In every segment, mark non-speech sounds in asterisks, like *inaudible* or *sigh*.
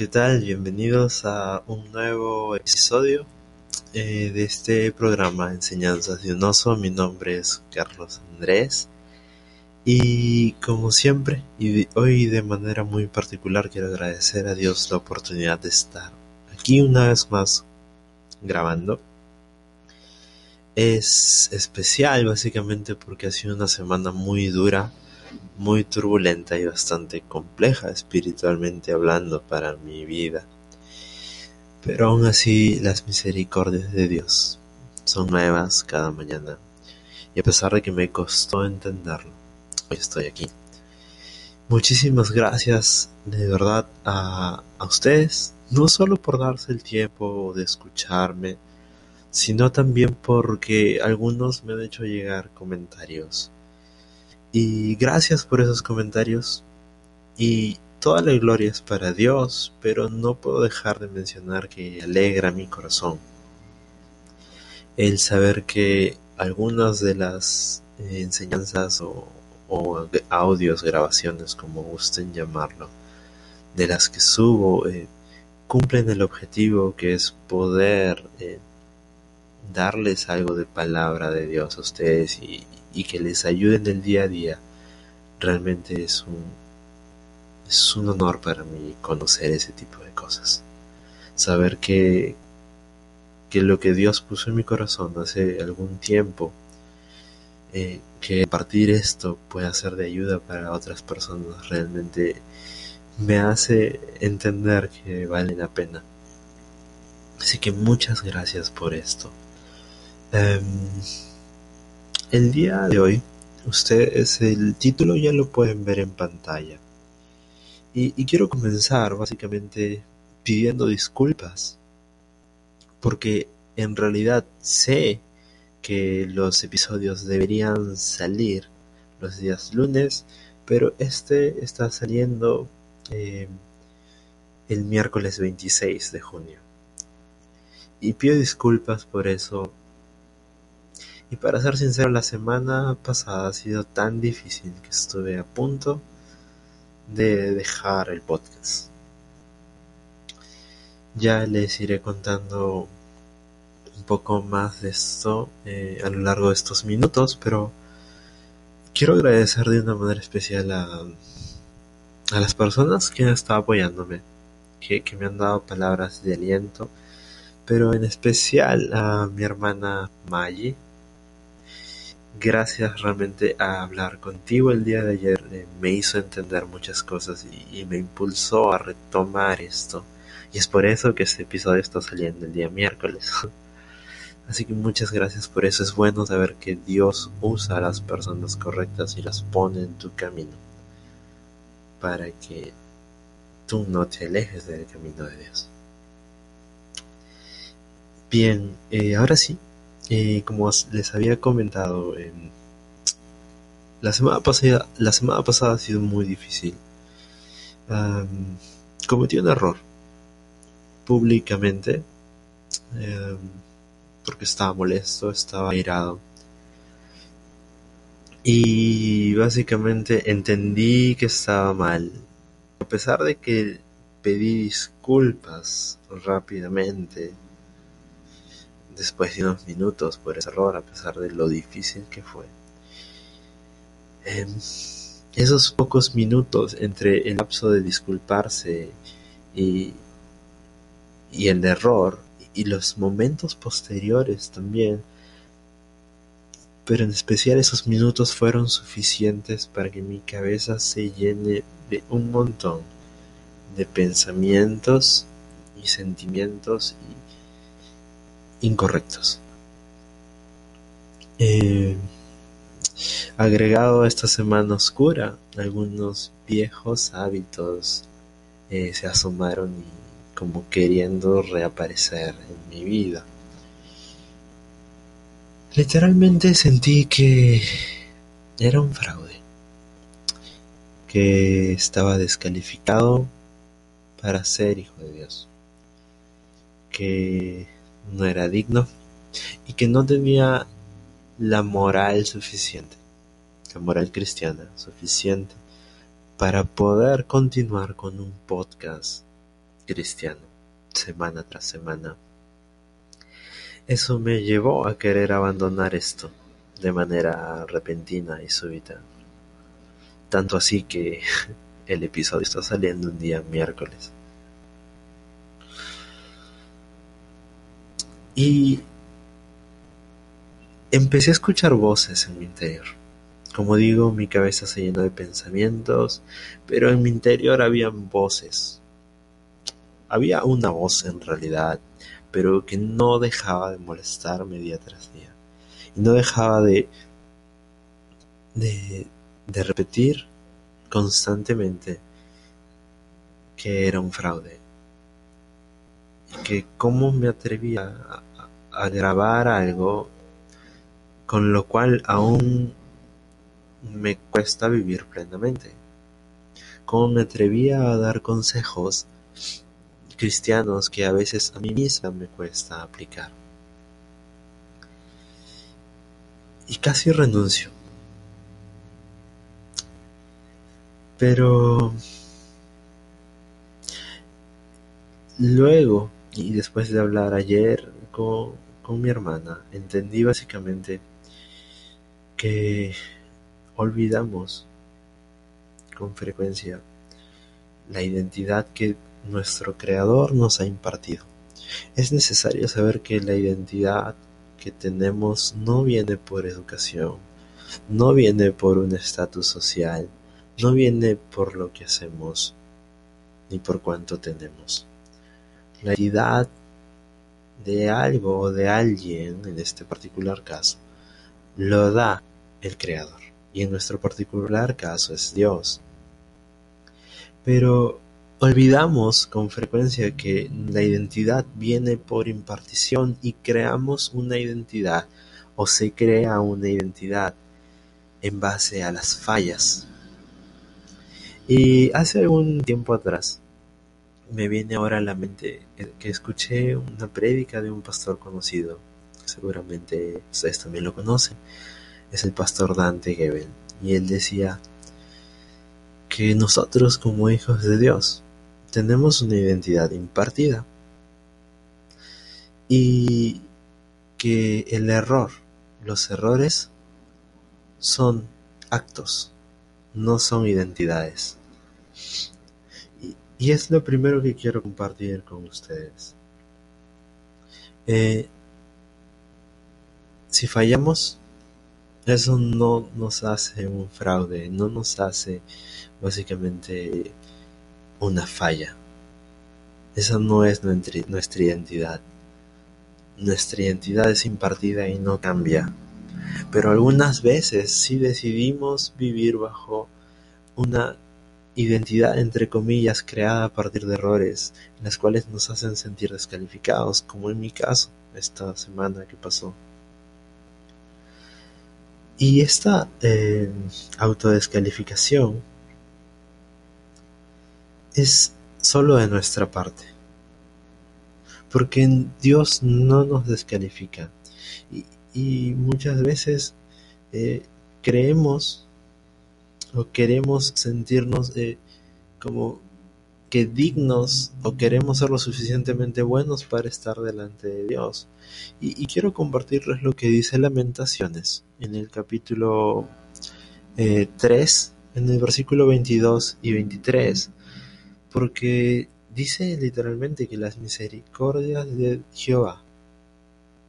¿qué tal? Bienvenidos a un nuevo episodio eh, de este programa Enseñanzas de un oso. Mi nombre es Carlos Andrés y como siempre, y hoy de manera muy particular quiero agradecer a Dios la oportunidad de estar aquí una vez más grabando. Es especial básicamente porque ha sido una semana muy dura muy turbulenta y bastante compleja espiritualmente hablando para mi vida. Pero aún así las misericordias de Dios son nuevas cada mañana. Y a pesar de que me costó entenderlo, hoy estoy aquí. Muchísimas gracias de verdad a, a ustedes, no solo por darse el tiempo de escucharme, sino también porque algunos me han hecho llegar comentarios y gracias por esos comentarios. Y toda la gloria es para Dios, pero no puedo dejar de mencionar que alegra mi corazón el saber que algunas de las eh, enseñanzas o, audios, grabaciones, como gusten llamarlo, de las que subo, eh, cumplen el objetivo que es poder eh, darles algo de palabra de Dios a ustedes y, que les ayuden el día a día, realmente es un, es un honor para mí conocer ese tipo de cosas. Saber que, que lo que Dios puso en mi corazón hace algún tiempo, eh, que partir esto pueda ser de ayuda para otras personas, realmente me hace entender que vale la pena. Así que muchas gracias por esto. Em, el día de hoy, ustedes el título ya lo pueden ver en pantalla. Y, quiero comenzar básicamente pidiendo disculpas. Porque en realidad sé que los episodios deberían salir los días lunes, pero este está saliendo eh, el miércoles 26 de junio. Y pido disculpas por eso y para ser sincero, la semana pasada ha sido tan difícil que estuve a punto de dejar el podcast. Ya les iré contando un poco más de esto eh, a lo largo de estos minutos, pero quiero agradecer de una manera especial a, las personas que han estado apoyándome, que, que me han dado palabras de aliento, pero en especial a mi hermana Maggie, gracias realmente a hablar contigo el día de ayer eh, me hizo entender muchas cosas y, me impulsó a retomar esto. Y es por eso que este episodio está saliendo el día miércoles. *laughs* Así que muchas gracias por eso. Es bueno saber que Dios usa a las personas correctas y las pone en tu camino. Para que tú no te alejes del camino de Dios. Bien, eh, ahora sí, eh, como les había comentado, la, semana pasada, la semana pasada ha sido muy difícil. cometí un error públicamente em, porque estaba molesto, estaba irado. Y básicamente entendí que estaba mal. A pesar de que pedí disculpas rápidamente, después de unos minutos por ese error, a pesar de lo difícil que fue. Em, esos pocos minutos entre el lapso de disculparse y, y el error y los momentos posteriores también, pero en especial esos minutos fueron suficientes para que mi cabeza se llene de un montón de pensamientos y sentimientos y incorrectos. Eh, agregado a esta semana oscura, algunos viejos hábitos eh, se asomaron y como queriendo reaparecer en mi vida. Literalmente sentí que era un fraude, que estaba descalificado para ser hijo de Dios, que no era digno y que no tenía la moral suficiente, la moral cristiana suficiente para poder continuar con un podcast cristiano, semana tras semana. Eso me llevó a querer abandonar esto de manera repentina y súbita. Tanto así que *laughs* el episodio está saliendo un día miércoles. Y empecé a escuchar voces en mi interior. Como digo, mi cabeza se llenó de pensamientos, pero en mi interior habían voces. Había una voz en realidad, pero que no dejaba de molestarme día tras día. Y no dejaba de, de, de repetir constantemente que era un fraude. Que cómo me atrevía a, a grabar algo con lo cual aún me cuesta vivir plenamente. Cómo me atrevía a dar consejos cristianos que a veces a mí misma me cuesta aplicar. Y casi renuncio. Pero luego, y después de hablar ayer con, con mi hermana, entendí básicamente que olvidamos con frecuencia la identidad que nuestro Creador nos ha impartido. Es necesario saber que la identidad que tenemos no viene por educación, no viene por un estatus social, no viene por lo que hacemos, ni por cuánto tenemos. La identidad de algo o de alguien, en este particular caso, lo da el Creador, y en nuestro particular caso es Dios. Pero olvidamos con frecuencia que la identidad viene por impartición y creamos una identidad o se crea una identidad en base a las fallas. Y hace algún tiempo atrás me viene ahora a la mente que escuché una prédica de un pastor conocido, seguramente ustedes también lo conocen, es el pastor Dante Gebel, y él decía que nosotros como hijos de Dios tenemos una identidad impartida y que el error, los errores son actos, no son identidades. Y, es lo primero que quiero compartir con ustedes. Eh, si fallamos, eso no nos hace un fraude, no nos hace básicamente una falla. Esa no es nuestra identidad. Nuestra identidad es impartida y no cambia. Pero algunas veces sí decidimos vivir bajo una identidad entre comillas creada a partir de errores, las cuales nos hacen sentir descalificados, como en mi caso esta semana que pasó. Y esta eh, autodescalificación es solo de nuestra parte. Porque Dios no nos descalifica. Y, muchas veces eh, creemos o queremos sentirnos eh, como que dignos o queremos ser lo suficientemente buenos para estar delante de Dios. Y, quiero compartirles lo que dice Lamentaciones en el capítulo 3, eh, en el versículo 22 y 23, porque dice literalmente que las misericordias de Jehová,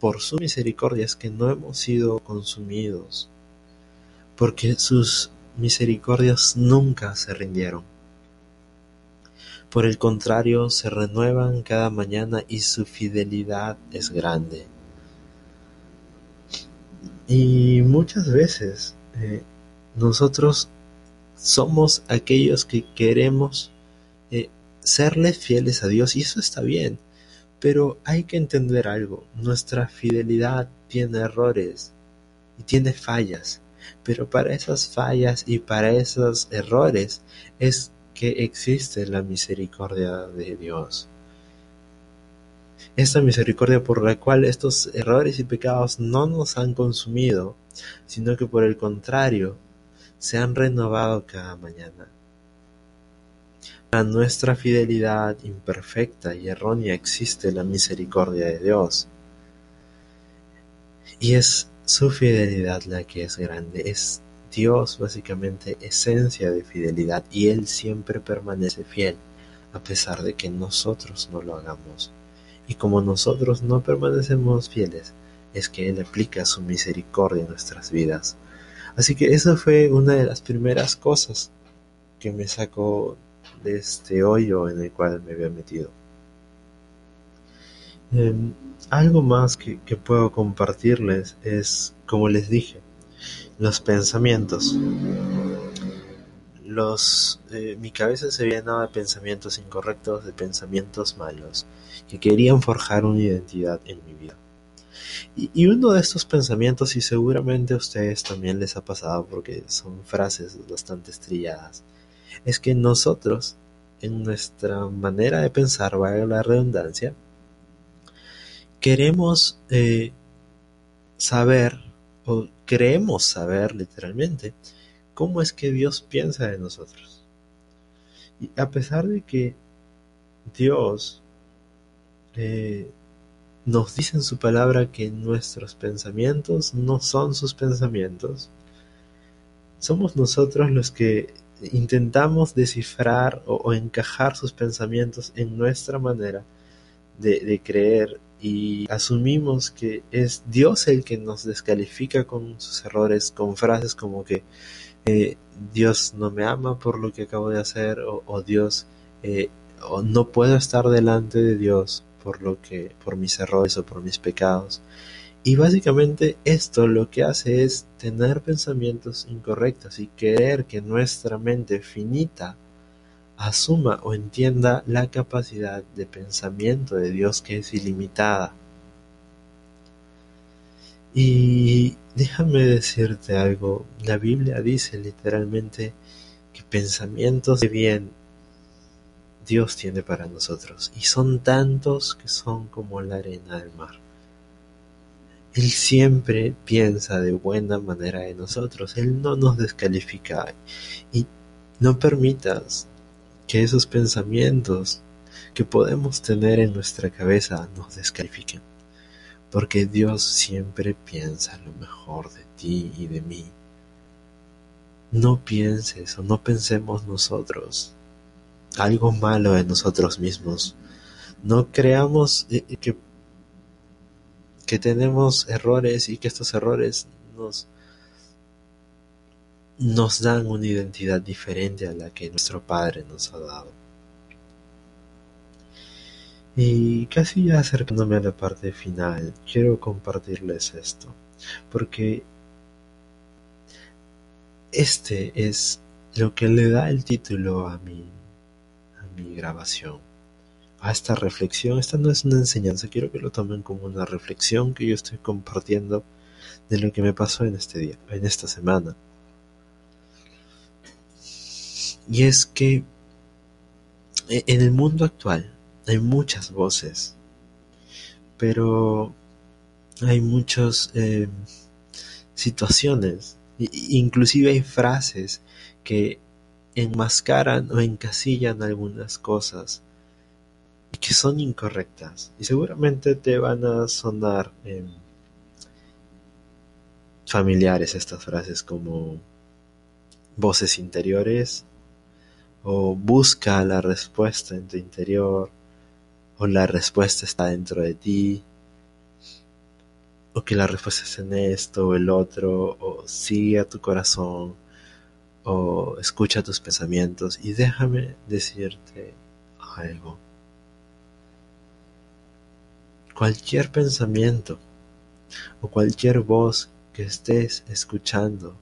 por su misericordia es que no hemos sido consumidos, porque sus misericordias nunca se rindieron. Por el contrario, se renuevan cada mañana y su fidelidad es grande. Y muchas veces eh, nosotros somos aquellos que queremos eh, serle fieles a Dios y eso está bien, pero hay que entender algo, nuestra fidelidad tiene errores y tiene fallas, pero para esas fallas y para esos errores es que existe la misericordia de Dios. Esta misericordia por la cual estos errores y pecados no nos han consumido, sino que por el contrario, se han renovado cada mañana. a nuestra fidelidad imperfecta y errónea existe la misericordia de Dios. Y es su fidelidad la que es grande, es Dios básicamente esencia de fidelidad y Él siempre permanece fiel a pesar de que nosotros no lo hagamos. Y como nosotros no permanecemos fieles, es que Él aplica su misericordia en nuestras vidas. Así que esa fue una de las primeras cosas que me sacó de este hoyo en el cual me había metido. Em, algo más que, puedo compartirles es, como les dije, los pensamientos. Los, eh, mi cabeza se llenaba de pensamientos incorrectos, de pensamientos malos, que querían forjar una identidad en mi vida. Y, uno de estos pensamientos, y seguramente a ustedes también les ha pasado porque son frases bastante estrilladas, es que nosotros, en nuestra manera de pensar, valga la redundancia, queremos eh, saber, o creemos saber literalmente, cómo es que Dios piensa de nosotros. Y a pesar de que Dios eh, nos dice en su palabra que nuestros pensamientos no son sus pensamientos, somos nosotros los que intentamos descifrar o, encajar sus pensamientos en nuestra manera de, creer y asumimos que es Dios el que nos descalifica con sus errores, con frases como que eh, Dios no me ama por lo que acabo de hacer o, Dios eh, o no puedo estar delante de Dios por lo que por mis errores o por mis pecados. Y básicamente esto lo que hace es tener pensamientos incorrectos y querer que nuestra mente finita asuma o entienda la capacidad de pensamiento de Dios que es ilimitada. Y déjame decirte algo, la Biblia dice literalmente que pensamientos de bien Dios tiene para nosotros, y son tantos que son como la arena del mar. Él siempre piensa de buena manera de nosotros, Él no nos descalifica y no permitas que esos pensamientos que podemos tener en nuestra cabeza nos descalifiquen, porque Dios siempre piensa lo mejor de ti y de mí. No pienses o no pensemos nosotros algo malo en nosotros mismos. No creamos eh, eh, que, que tenemos errores y que estos errores nos, nos dan una identidad diferente a la que nuestro Padre nos ha dado. Y casi ya acercándome a la parte final, quiero compartirles esto, porque este es lo que le da el título a mi mi grabación, a esta reflexión. Esta no es una enseñanza, quiero que lo tomen como una reflexión que yo estoy compartiendo de lo que me pasó en este día, en esta semana. Y es que e, en el mundo actual hay muchas voces, pero hay muchas eh, situaciones, inclusive hay frases que enmascaran o encasillan algunas cosas que son incorrectas. Y seguramente te van a sonar em, familiares estas frases como voces interiores o busca la respuesta en tu interior o la respuesta está dentro de ti o que la respuesta es en esto o el otro o sigue a tu corazón o escucha tus pensamientos y déjame decirte algo. Cualquier pensamiento o cualquier voz que estés escuchando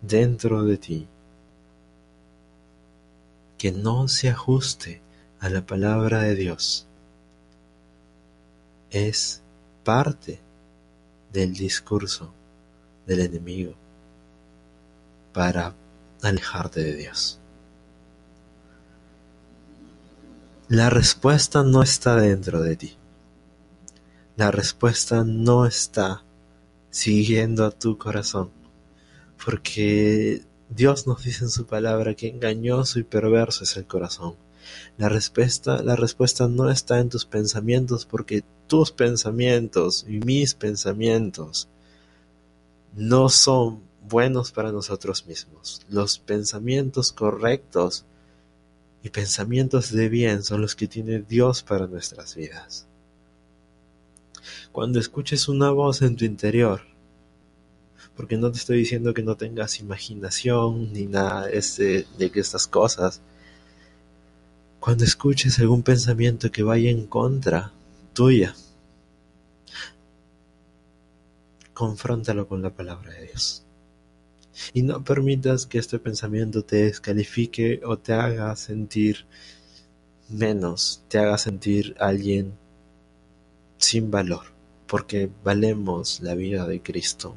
dentro de ti que no se ajuste a la palabra de Dios es parte del discurso del enemigo para alejarte de Dios. La respuesta no está dentro de ti. La respuesta no está siguiendo a tu corazón. Porque Dios nos dice en su palabra que engañoso y perverso es el corazón. La respuesta, la respuesta no está en tus pensamientos porque tus pensamientos y mis pensamientos no son buenos para nosotros mismos. Los pensamientos correctos y pensamientos de bien son los que tiene Dios para nuestras vidas. Cuando escuches una voz en tu interior, porque no te estoy diciendo que no tengas imaginación ni nada de, de estas cosas, cuando escuches algún pensamiento que vaya en contra tuya, confróntalo con la palabra de Dios. Y no permitas que este pensamiento te descalifique o te haga sentir menos, te haga sentir alguien sin valor, porque valemos la vida de Cristo.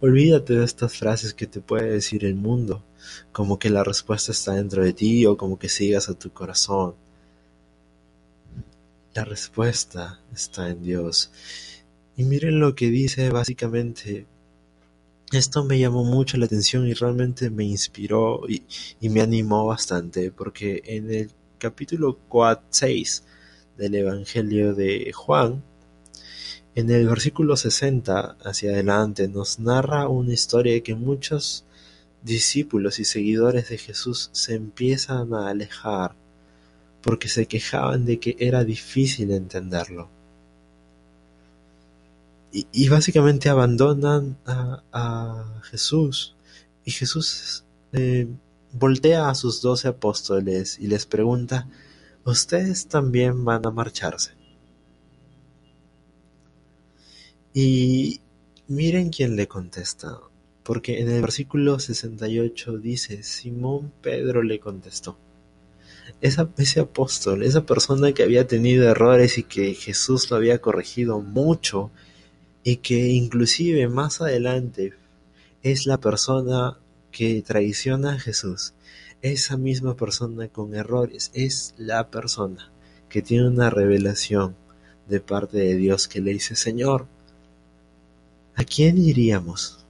Olvídate de estas frases que te puede decir el mundo, como que la respuesta está dentro de ti o como que sigas a tu corazón. La respuesta está en Dios. Y miren lo que dice básicamente. Esto me llamó mucho la atención y realmente me inspiró y, me animó bastante porque en el capítulo 4, 6 del Evangelio de Juan, en el versículo 60 hacia adelante nos narra una historia que muchos discípulos y seguidores de Jesús se empiezan a alejar porque se quejaban de que era difícil entenderlo. Y, básicamente abandonan a, Jesús. Y Jesús eh, voltea a sus doce apóstoles y les pregunta, ¿ustedes también van a marcharse? Y miren quién le contesta, porque en el versículo 68 dice, Simón Pedro le contestó. ese apóstol, esa persona que había tenido errores y que Jesús lo había corregido mucho y que inclusive más adelante es la persona que traiciona a Jesús, esa misma persona con errores, es la persona que tiene una revelación de parte de Dios que le dice, Señor, ¿a quién iríamos?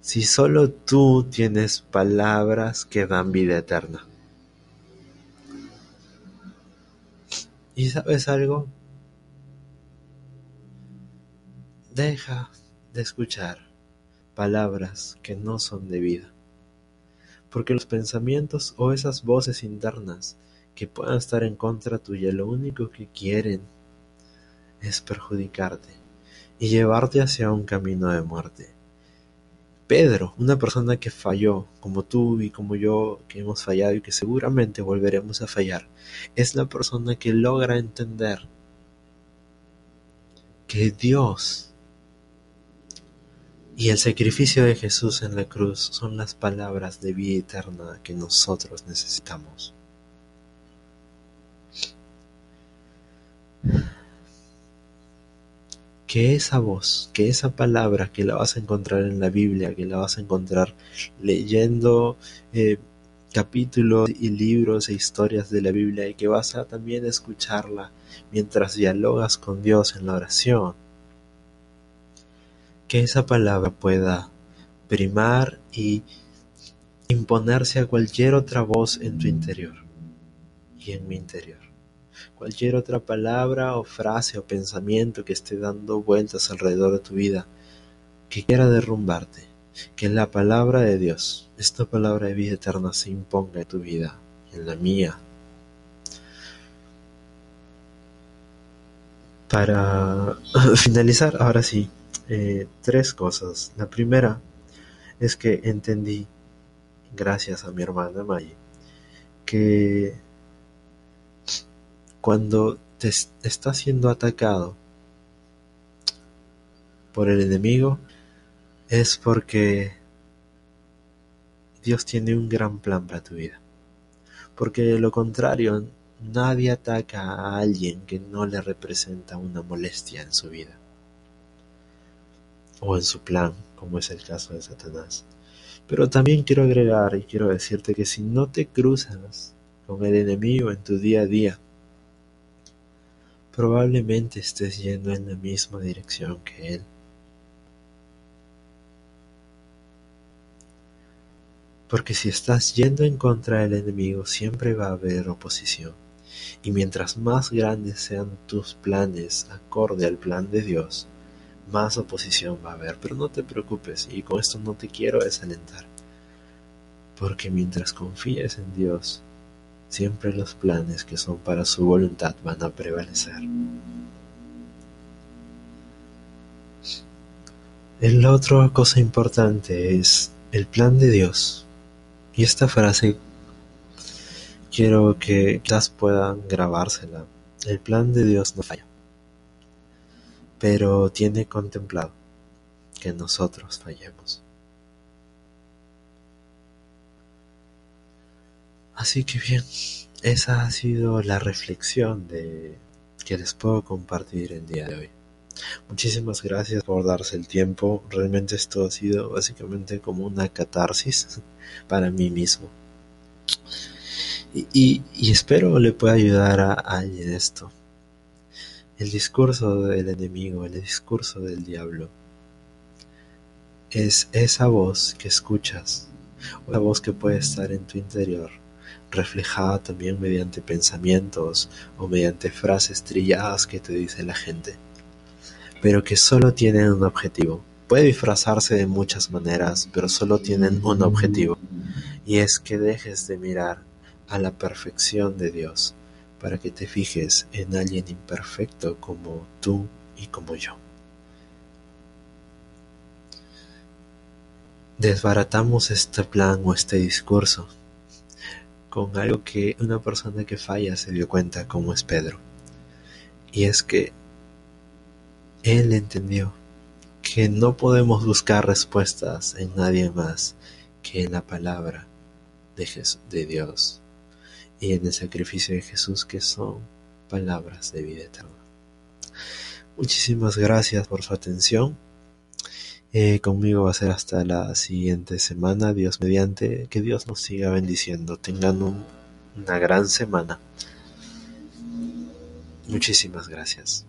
Si solo tú tienes palabras que dan vida eterna. ¿Y sabes algo? Deja de escuchar palabras que no son de vida, porque los pensamientos o esas voces internas que puedan estar en contra tuya lo único que quieren es perjudicarte y llevarte hacia un camino de muerte. Pedro, una persona que falló, como tú y como yo, que hemos fallado y que seguramente volveremos a fallar, es la persona que logra entender que Dios y el sacrificio de Jesús en la cruz son las palabras de vida eterna que nosotros necesitamos. Que esa voz, que esa palabra que la vas a encontrar en la Biblia, que la vas a encontrar leyendo eh, capítulos y libros e historias de la Biblia y que vas a también escucharla mientras dialogas con Dios en la oración, que esa palabra pueda primar y imponerse a cualquier otra voz en tu interior y en mi interior. Cualquier otra palabra o frase o pensamiento que esté dando vueltas alrededor de tu vida, que quiera derrumbarte, que la palabra de Dios, esta palabra de vida eterna, se imponga en tu vida en la mía. Para *laughs* finalizar, ahora sí, eh, tres cosas. La primera es que entendí, gracias a mi hermana May, que cuando te estás siendo atacado por el enemigo es porque Dios tiene un gran plan para tu vida. Porque de lo contrario, nadie ataca a alguien que no le representa una molestia en su vida o en su plan, como es el caso de Satanás. Pero también quiero agregar y quiero decirte que si no te cruzas con el enemigo en tu día a día, probablemente estés yendo en la misma dirección que él. Porque si estás yendo en contra del enemigo, siempre va a haber oposición. Y mientras más grandes sean tus planes acorde al plan de Dios, más oposición va a haber. Pero no te preocupes, y con esto no te quiero desalentar. Porque mientras confíes en Dios, siempre los planes que son para su voluntad van a prevalecer. La otra cosa importante es el plan de Dios. Y esta frase quiero que quizás puedan grabársela. El plan de Dios no falla, pero tiene contemplado que nosotros fallemos. Así que bien, esa ha sido la reflexión de que les puedo compartir el día de hoy. Muchísimas gracias por darse el tiempo. Realmente esto ha sido básicamente como una catarsis *laughs* para mí mismo. Y, espero le pueda ayudar a alguien esto. El discurso del enemigo, el discurso del diablo, es esa voz que escuchas, una voz que puede estar en tu interior, reflejada también mediante pensamientos o mediante frases trilladas que te dice la gente pero que solo tienen un objetivo. Puede disfrazarse de muchas maneras, pero solo tienen un objetivo, y es que dejes de mirar a la perfección de Dios para que te fijes en alguien imperfecto como tú y como yo. Desbaratamos este plan o este discurso con algo que una persona que falla se dio cuenta como es Pedro. Y es que él entendió que no podemos buscar respuestas en nadie más que en la palabra de, de Dios y en el sacrificio de Jesús que son palabras de vida eterna. Muchísimas gracias por su atención. Eh, conmigo va a ser hasta la siguiente semana, Dios mediante, que Dios nos siga bendiciendo. Tengan una gran semana. Muchísimas gracias.